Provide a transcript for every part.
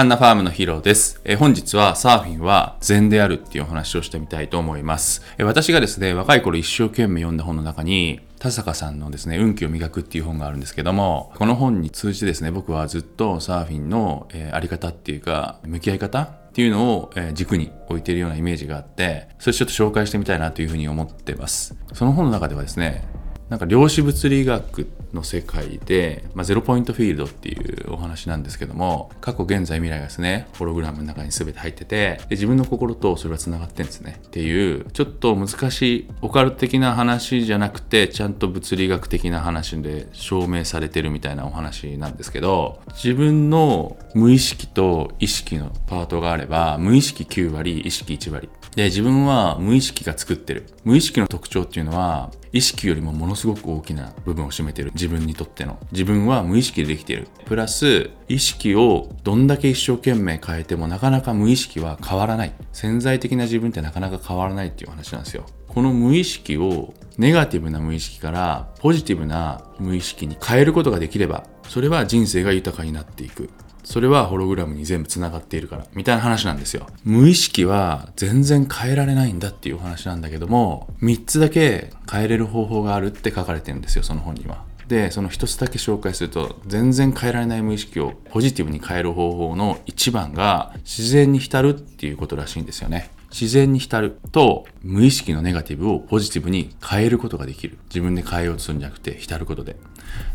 ハンナファームのヒーローです。え本日はサーフィンは禅であるっていうお話をしてみたいと思います。え私がですね、若い頃一生懸命読んだ本の中に、田坂さんのですね、運気を磨くっていう本があるんですけども、この本に通じてですね、僕はずっとサーフィンの、えー、あり方っていうか、向き合い方っていうのを、え軸に置いているようなイメージがあって、それちょっと紹介してみたいなというふうに思ってます。その本の中ではですね、なんか量子物理学の世界で、まあ、ゼロポイントフィールドっていうお話なんですけども過去現在未来がですねホログラムの中に全て入っててで自分の心とそれはつながってんですね。っていうちょっと難しいオカルト的な話じゃなくてちゃんと物理学的な話で証明されてるみたいなお話なんですけど自分の無意識と意識のパートがあれば無意識9割意識1割。で自分は無意識が作ってる。無意識の特徴っていうのは意識よりもものすごく大きな部分を占めてる自分にとっての。自分は無意識でできている。プラス意識をどんだけ一生懸命変えてもなかなか無意識は変わらない。潜在的な自分ってなかなか変わらないっていう話なんですよ。この無意識をネガティブな無意識からポジティブな無意識に変えることができればそれは人生が豊かになっていく。それはホログラムに全部繋がっているから、みたいな話なんですよ。無意識は全然変えられないんだっていう話なんだけども、3つだけ変えれる方法があるって書かれてるんですよ、その本には。で、その1つだけ紹介すると、全然変えられない無意識をポジティブに変える方法の1番が、自然に浸るっていうことらしいんですよね。自然に浸ると無意識のネガティブをポジティブに変えることができる。自分で変えようとするんじゃなくて浸ることで。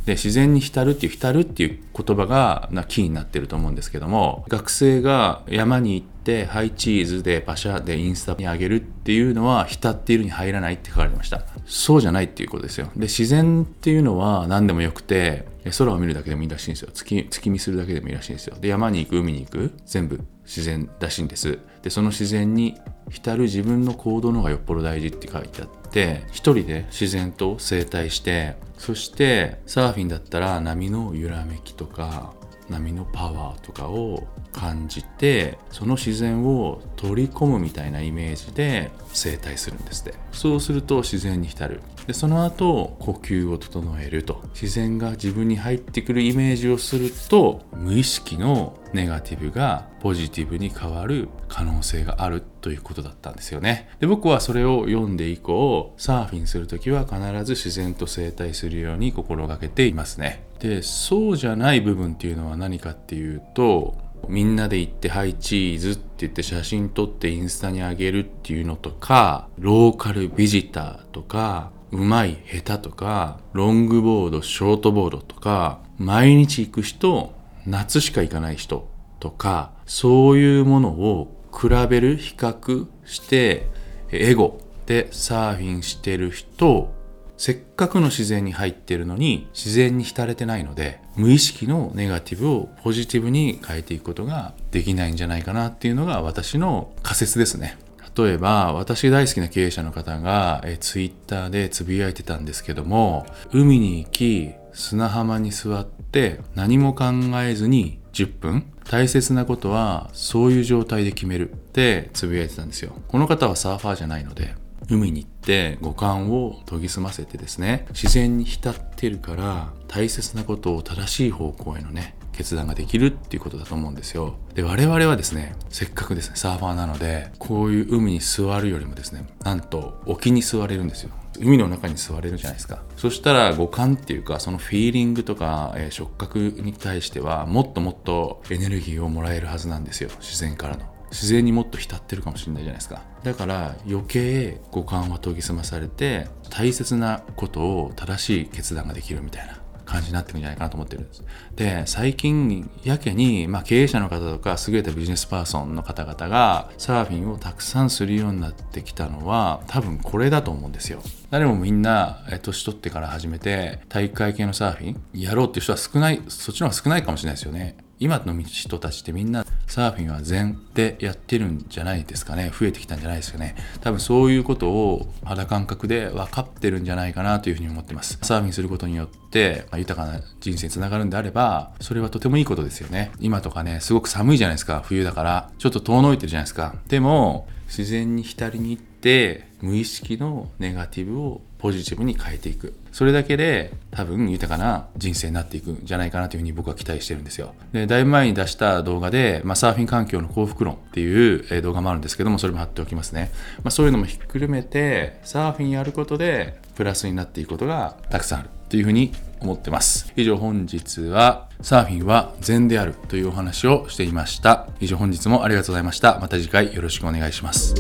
で、自然に浸るっていう浸るっていう言葉がなキーになってると思うんですけども、学生が山に行ってハイチーズでパシャでインスタに上げるっていうのは浸っているに入らないって書かれました。そうじゃないっていうことですよ。で、自然っていうのは何でもよくて、空を見るだけでもいいらしいんですよ。月、月見するだけでもいいらしいんですよ。で、山に行く、海に行く、全部自然らしいんです。で、その自然に浸る自分の行動の方がよっぽど大事って書いてあって、一人で自然と生態して、そしてサーフィンだったら波の揺らめきとか、波のパワーとかを感じてその自然を取り込むみたいなイメージで整体するんですって。そうすると自然に浸る。でその後呼吸を整えると。自然が自分に入ってくるイメージをすると無意識のネガティブがポジティブに変わる可能性があるということだったんですよね。で僕はそれを読んで以降サーフィンする時は必ず自然と整体するように心がけていますね。でそうじゃない部分っていうのは何かっていうとみんなで行って「はいチーズ」って言って写真撮ってインスタにあげるっていうのとかローカルビジターとかうまい下手とかロングボードショートボードとか毎日行く人夏しか行かない人とかそういうものを比べる比較してエゴでサーフィンしてる人せっかくの自然に入ってるのに自然に浸れてないので無意識のネガティブをポジティブに変えていくことができないんじゃないかなっていうのが私の仮説ですね。例えば私大好きな経営者の方がえツイッターでつぶやいてたんですけども海に行き砂浜に座って何も考えずに10分大切なことはそういう状態で決めるってつぶやいてたんですよこの方はサーファーじゃないので海に行って五感を研ぎ澄ませてですね自然に浸ってるから大切なことを正しい方向へのね決断ができるっていうことだと思うんですよ。で我々はですねせっかくですねサーファーなのでこういう海に座るよりもですねなんと沖に座れるんですよ。海の中に座れるじゃないですか。そしたら五感っていうかそのフィーリングとか、えー、触覚に対してはもっともっとエネルギーをもらえるはずなんですよ。自然からの。自然にもっと浸ってるかもしれないじゃないですかだから余計五感は研ぎ澄まされて大切なことを正しい決断ができるみたいな感じになってくるんじゃないかなと思ってるんです。で、最近やけに、まあ、経営者の方とか優れたビジネスパーソンの方々がサーフィンをたくさんするようになってきたのは多分これだと思うんですよ。誰もみんな年取ってから始めて大会系のサーフィンやろうっていう人は少ない、そっちの方が少ないかもしれないですよね。今の人たちってみんなサーフィンは禅でやってるんじゃないですかね。増えてきたんじゃないですかね。多分そういうことを肌感覚で分かってるんじゃないかなというふうに思ってます。サーフィンすることによって豊かな人生につながるんであればそれはとてもいいことですよね。今とかねすごく寒いじゃないですか。冬だから。ちょっと遠のいてるじゃないですか。でも自然に浸りに行って無意識のネガティブをポジティブに変えていく。それだけで多分豊かな人生になっていくんじゃないかなというふうに僕は期待してるんですよ。で、だいぶ前に出した動画で、まあ、サーフィン環境の幸福論っていう動画もあるんですけども、それも貼っておきますね。まあ、そういうのもひっくるめて、サーフィンやることでプラスになっていくことがたくさんあるというふうに思ってます。以上本日はサーフィンは禅であるというお話をしていました。以上本日もありがとうございました。また次回よろしくお願いします。